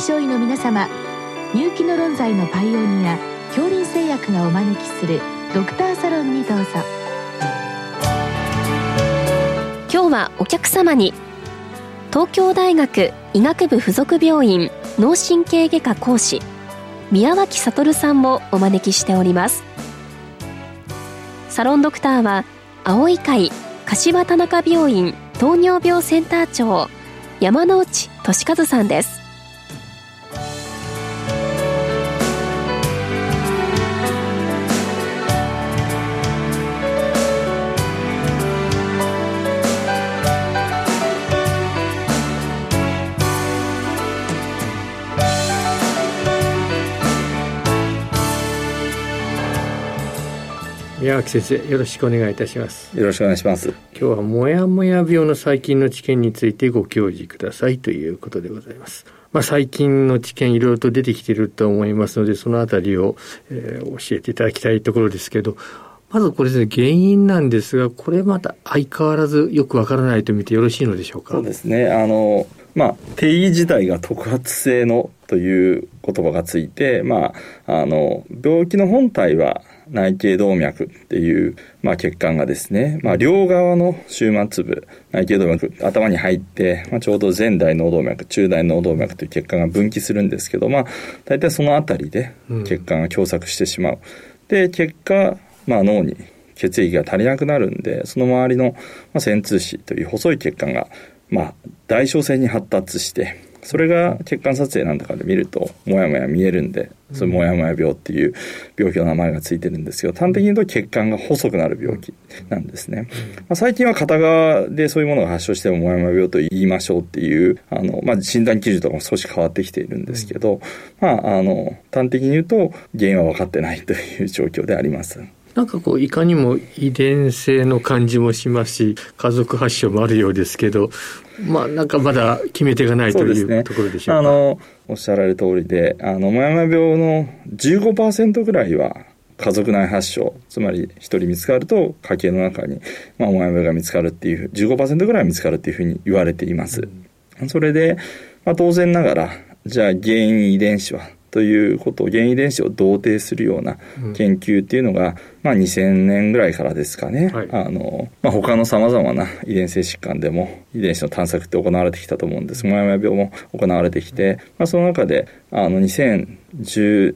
症医の皆様入気の論剤のパイオニア恐林製薬がお招きするドクターサロンにどうぞ。今日はお客様に東京大学医学部附属病院脳神経外科講師宮脇悟さんもお招きしております。サロンドクターは青い会柏田中病院糖尿病センター長山内俊和さんです。宮脇先生よろしくお願いいたします。よろしくお願いします。今日はもやもや病の最近の知見についてご教示くださいということでございます。まあ、最近の知見いろいろと出てきていると思いますのでそのあたりを、えー、教えていただきたいところですけどまずこれですね原因なんですがこれまた相変わらずよくわからないと見てよろしいのでしょうか？そうですね。あのまあ、定義自体が特発性のという言葉がついて、まあ、あの病気の本体は内頸動脈っていう、まあ、血管がですね、まあ、両側の終末部、内頸動脈、頭に入って、まあ、ちょうど前大脳動脈、中大脳動脈という血管が分岐するんですけど、まあ、大体そのあたりで血管が狭窄してしまう。うん、で、結果、まあ、脳に血液が足りなくなるんで、その周りの、まあ、線通子という細い血管が、まあ、大小線に発達して、それが血管撮影なんだかで見るともやもや見えるんでそれもやもや病っていう病気の名前がついてるんですけど端的に言うと血管が細くなる病気なんですね、まあ、最近は片側でそういうものが発症してももやもや病と言いましょうっていうあの、まあ、診断基準とかも少し変わってきているんですけど、まあ、あの端的に言うと原因は分かってないという状況であります。なんかこういかにも遺伝性の感じもしますし家族発症もあるようですけどまあなんかまだ決め手がないという、ね、ところでしょうか。あのおっしゃられる通りであのもやもや病の15%ぐらいは家族内発症つまり1人見つかると家系の中に、まあ、もやもやが見つかるっていう15%ぐらい見つかるっていうふうに言われています。うん、それで、まあ、当然ながらじゃあ原因遺伝子はということを原因遺伝子を同定するような研究っていうのが、うん、まあ、2000年ぐらいからですかね、はい、あのまあ、他のさまざまな遺伝性疾患でも遺伝子の探索って行われてきたと思うんです。もやもや病も行われてきて、まあ、その中であの2011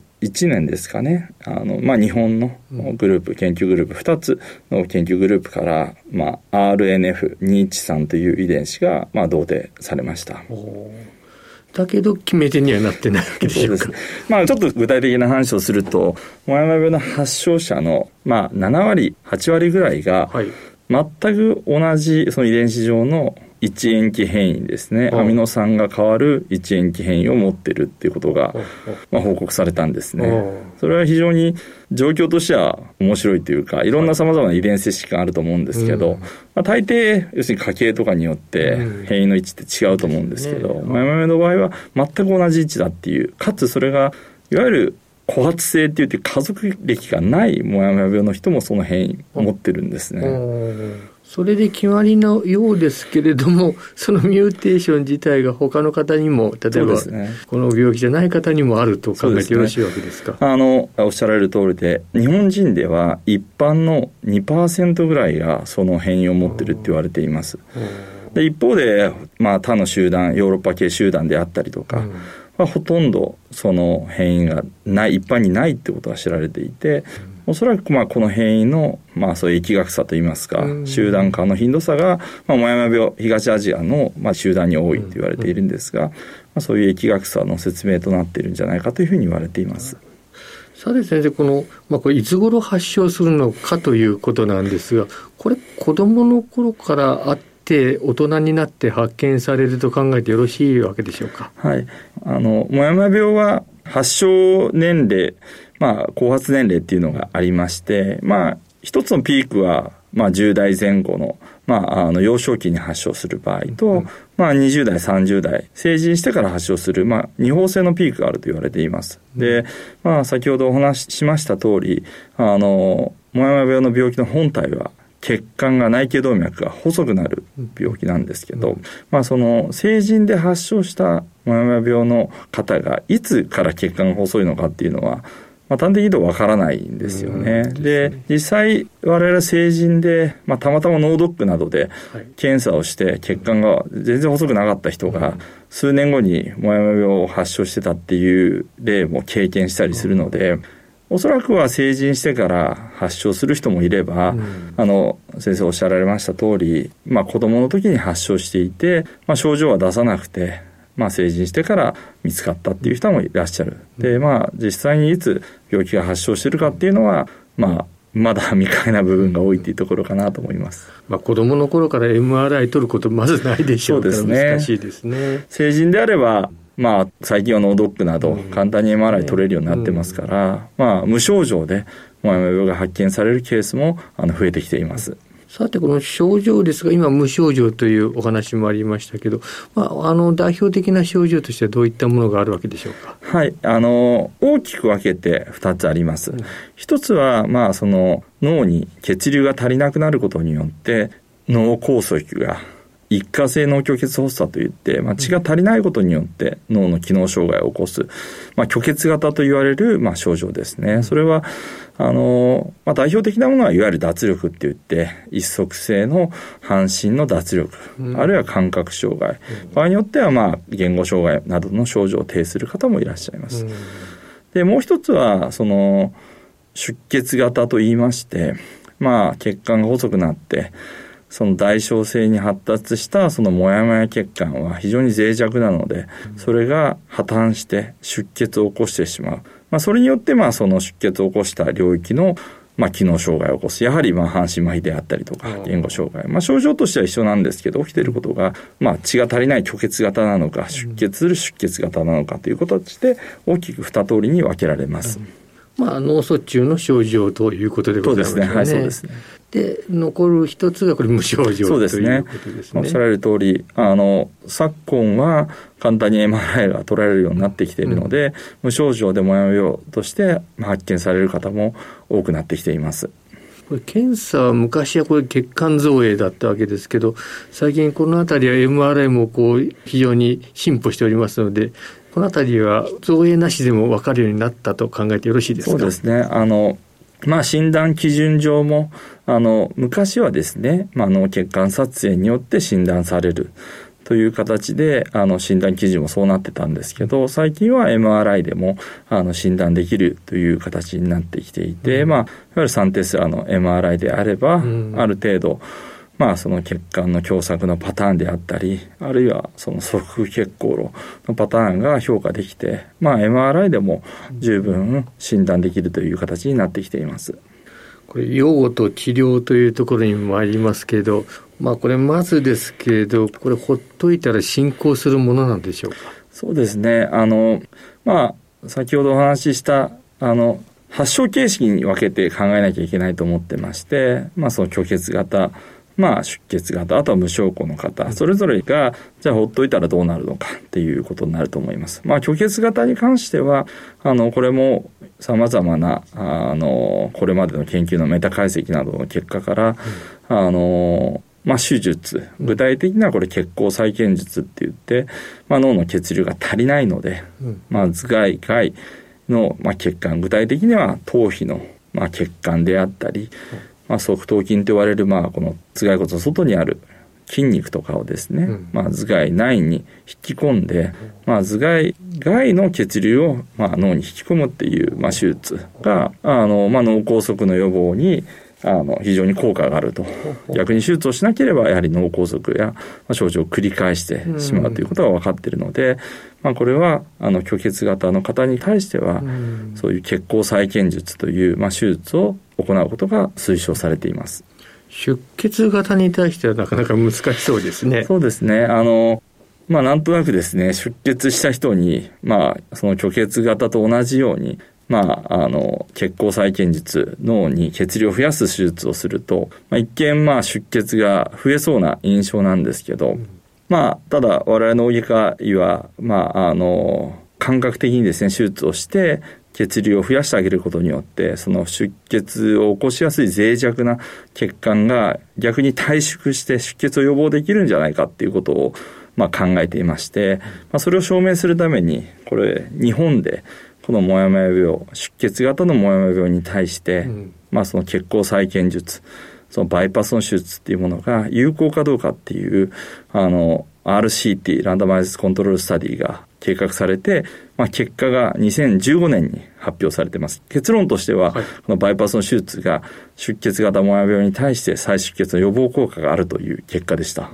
年ですかね。あの、まあ、日本のグループ、研究グループ2つの研究グループから、まあ、RNF213 という遺伝子が、まあ、同定されました。だけど決め手にはなってないわけでしょうか。まあちょっと具体的な話をすると、もやもや病の発症者の、まあ7割、8割ぐらいが、全く同じその遺伝子上の一塩基変異ですね、アミノ酸が変わる一塩基変異を持ってるっていうことが、まあ、報告されたんですね。それは非常に状況としては面白いというか、いろんなさまざまな遺伝性疾患あると思うんですけど、まあ、大抵、要するに家系とかによって変異の位置って違うと思うんですけど、マヤマヤの場合は全く同じ位置だっていう、かつそれが、いわゆる枯発性って言って家族歴がないもやもや病の人もその変異を持ってるんですね。それで決まりのようですけれども、そのミューテーション自体が他の方にも、例えば、ね、この病気じゃない方にもあると考えてよろしいわけですか？すね、あの、おっしゃられる通りで、日本人では一般の2%ぐらいがその変異を持ってるって言われています。で一方で、まあ、他の集団、ヨーロッパ系集団であったりとか、はほとんどその変異がない一般にないってことが知られていて、おそらくまあこの変異のまあそういう疫学差といいますか、集団化の頻度差が、まあ、もやもや病東アジアのまあ集団に多いと言われているんですが、まあ、そういう疫学差の説明となっているんじゃないかというふうに言われています。さて先生この、まあ、これいつ頃発症するのかということなんですがこれ子どもの頃からあって大人になって発見されると考えてよろしいわけでしょうか？はい、あのもやもや病は発症年齢まあ、後発年齢っていうのがありまして、まあ、一つのピークは、まあ、10代前後の、まあ、あの、幼少期に発症する場合と、うん、まあ、20代、30代、成人してから発症する、まあ、二方性のピークがあると言われています。で、まあ、先ほどお話ししました通り、あの、もやもや病の病気の本体は血管が内頸動脈が細くなる病気なんですけど、まあその成人で発症したもやもや病の方がいつから血管が細いのかっていうのは、まあ、端的に言うとわからないんですよね。で、実際我々成人で、まあ、たまたま脳ドックなどで検査をして血管が全然細くなかった人が数年後にもやもや病を発症してたっていう例も経験したりするので、おそらくは成人してから発症する人もいれば、うん、あの先生おっしゃられました通り、まあ、子供の時に発症していて、まあ、症状は出さなくて、まあ、成人してから見つかったっていう人もいらっしゃる。でまあ実際にいつ病気が発症してるかっていうのはまあまだ未開な部分が多いっていうところかなと思います。まあ子供の頃から MRI 取ることまずないでしょうから難しいですね。成人であればまあ、最近は脳ドックなど簡単に MRI 取れるようになってますから、まあ、無症状でもやもや病が発見されるケースもあの増えてきています。さて、この症状ですが、今、無症状というお話もありましたけど、まあ、あの、代表的な症状としてはどういったものがあるわけでしょうか？はい。あの、大きく分けて2つあります。うん、1つは、まあ、その、脳に血流が足りなくなることによって、脳梗塞が一過性脳虚血発作といって、まあ、血が足りないことによって脳の機能障害を起こす、まあ、虚血型と言われる、まあ、症状ですね。それは、あの、まあ、代表的なものはいわゆる脱力って言って、一足性の半身の脱力、うん、あるいは感覚障害、うん、場合によっては、まあ、言語障害などの症状を呈する方もいらっしゃいます。うん、で、もう一つは、その、出血型と言いまして、まあ、血管が細くなって、その代償性に発達したそのモヤモヤ血管は非常に脆弱なので、それが破綻して出血を起こしてしまう。まあ、それによってまあその出血を起こした領域のまあ、機能障害を起こす。やはり、まあ、半身麻痺であったりとか、言語障害。まあ、症状としては一緒なんですけど、起きていることが、まあ、血が足りない虚血型なのか、出血する出血型なのかということとして、大きく二通りに分けられます。まあ、脳卒中の症状ということでございますね。そうですね。はい、そうですね。で、残る一つがこれ無症状そうですね。おっしゃられる通り、あの、昨今は簡単に MRI が取られるようになってきているので、うん、無症状でもやめようとして発見される方も多くなってきています。これ検査は昔はこれ血管造影だったわけですけど、最近このあたりは MRI もこう非常に進歩しておりますので、このあたりは造影なしでも分かるようになったと考えてよろしいですか？そうですね。あの、まあ、診断基準上も、あの、昔はですね、まあ、脳血管撮影によって診断されるという形で、あの、診断基準もそうなってたんですけど、最近は MRI でも、あの、診断できるという形になってきていて、うん、まあ、いわゆる3テスラの MRI であれば、うん、ある程度、まあその血管の狭窄のパターンであったり、あるいはその側血行路のパターンが評価できて、まあ MRI でも十分診断できるという形になってきています。これ、用語と治療というところにもありますけど、まあこれまずですけれど、これほっといたら進行するものなんでしょうか？そうですね。あの、まあ、先ほどお話しした、あの、発症形式に分けて考えなきゃいけないと思ってまして、まあその虚血型、まあ、出血型、あとは無症候の方、それぞれが、じゃあほっといたらどうなるのかっていうことになると思います。まあ、虚血型に関しては、あの、これも様々な、あの、これまでの研究のメタ解析などの結果から、うん、あの、まあ、手術、具体的にはこれ血行再建術って言って、まあ、脳の血流が足りないので、うん、まあ、頭蓋、外の、まあ、血管、具体的には頭皮の、まあ、血管であったり、うんまあ、側頭筋と言われる、まあ、この頭蓋骨の外にある筋肉とかをですね、うん、まあ、頭蓋内に引き込んで、まあ、頭蓋外の血流を、まあ、脳に引き込むっていう、まあ、手術が、あの、まあ、脳梗塞の予防に、あの、非常に効果があると。逆に手術をしなければ、やはり脳梗塞や、まあ、症状を繰り返してしまうということが分かっているので、まあ、これは、あの、虚血型の方に対しては、そういう血行再建術という、まあ、手術を行うことが推奨されています。出血型に対してはなかなか難しそうですね。そうですね。あの、まあなんとなくですね、出血した人に、まあその虚血型と同じように、まあ、あの、血行再建術、脳に血流を増やす手術をすると、まあ、一見、まあ、出血が増えそうな印象なんですけど、うん、まあ、ただ、我々の脳外科医は、まあ、あの、感覚的にですね、手術をして、血流を増やしてあげることによってその出血を起こしやすい脆弱な血管が逆に退縮して出血を予防できるんじゃないかっていうことをまあ考えていまして、まあ、それを証明するためにこれ日本でこのモヤモヤ病出血型のモヤモヤ病に対して、うん、まあその血行再建術そのバイパスの手術っていうものが有効かどうかっていうあの RCT randomized control study が計画されて、まあ、結果が2015年に発表されています。結論としては、はい、このバイパスの手術が出血型モヤ病に対して再出血の予防効果があるという結果でした。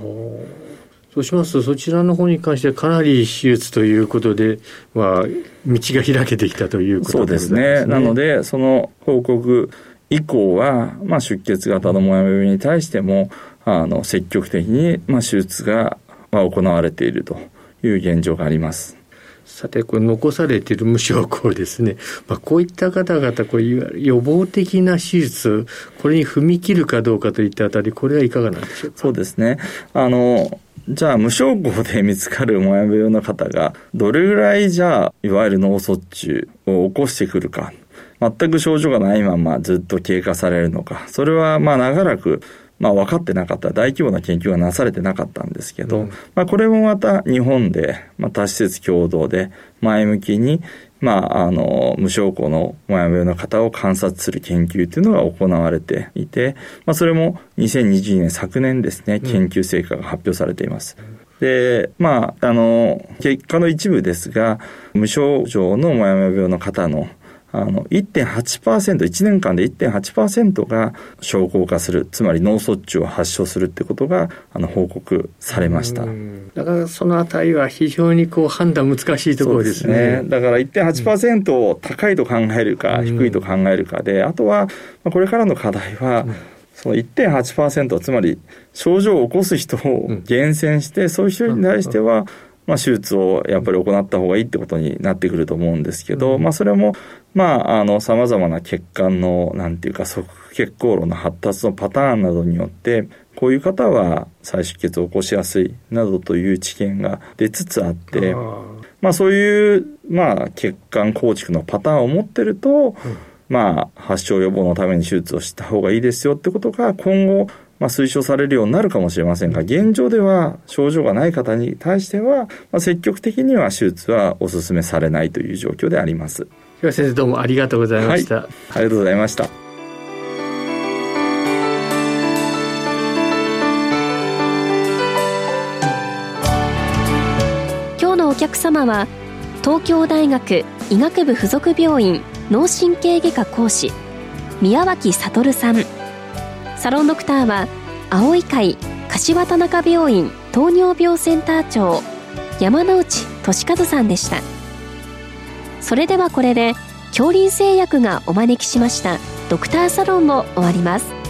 そうしますと、そちらの方に関してはかなり手術ということで、まあ、道が開けてきたということですね。そうですね。なので、その報告以降は、まあ、出血型のモヤ病に対しても、あの、積極的に、まあ、手術が、まあ、行われているという現状があります。さて、これ残されている無症候ですね。まあ、こういった方々、こういう予防的な手術、これに踏み切るかどうかといったあたり、これはいかがなんでしょうか？そうですね。あの、じゃあ無症候で見つかるもや病の方が、どれぐらいじゃあ、いわゆる脳卒中を起こしてくるか。全く症状がないままずっと経過されるのか。それはまあ長らくまあ分かってなかった、大規模な研究がなされてなかったんですけど、うん、まあこれもまた日本で、まあ多施設共同で前向きに、まあ、あの、無症候のもや病の方を観察する研究というのが行われていて、まあそれも2022年昨年ですね、研究成果が発表されています。うん。で、まあ、あの、結果の一部ですが、無症状のもやもや病の方のあの、1.8%、1年間で1.8%が症候化する、つまり脳卒中を発症するってことが、あの、報告されました。だからそのあたりは非常にこう判断難しいところですね。すね。だから1.8%を高いと考えるか、低いと考えるかで、あとは、これからの課題は、その1.8%、つまり症状を起こす人を厳選して、そういう人に対しては、まあ、手術をやっぱり行った方がいいってことになってくると思うんですけど、まあ、それも、まあ、あの、様々な血管の、なんていうか、側血行路の発達のパターンなどによって、こういう方は再出血を起こしやすいなどという知見が出つつあって、まあ、そういう、まあ、血管構築のパターンを持ってると、うん。まあ、発症予防のために手術をした方がいいですよってことが今後、まあ、推奨されるようになるかもしれませんが、現状では症状がない方に対しては、まあ、積極的には手術はお勧めされないという状況であります。先生どうもありがとうございました。はい、ありがとうございました。今日のお客様は東京大学医学部附属病院脳神経外科講師宮脇悟さんサロンドクターは青い会柏田中病院糖尿病センター長山内俊和さんでした。それではこれで恐林製薬がお招きしましたドクターサロンも終わります。